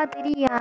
batería.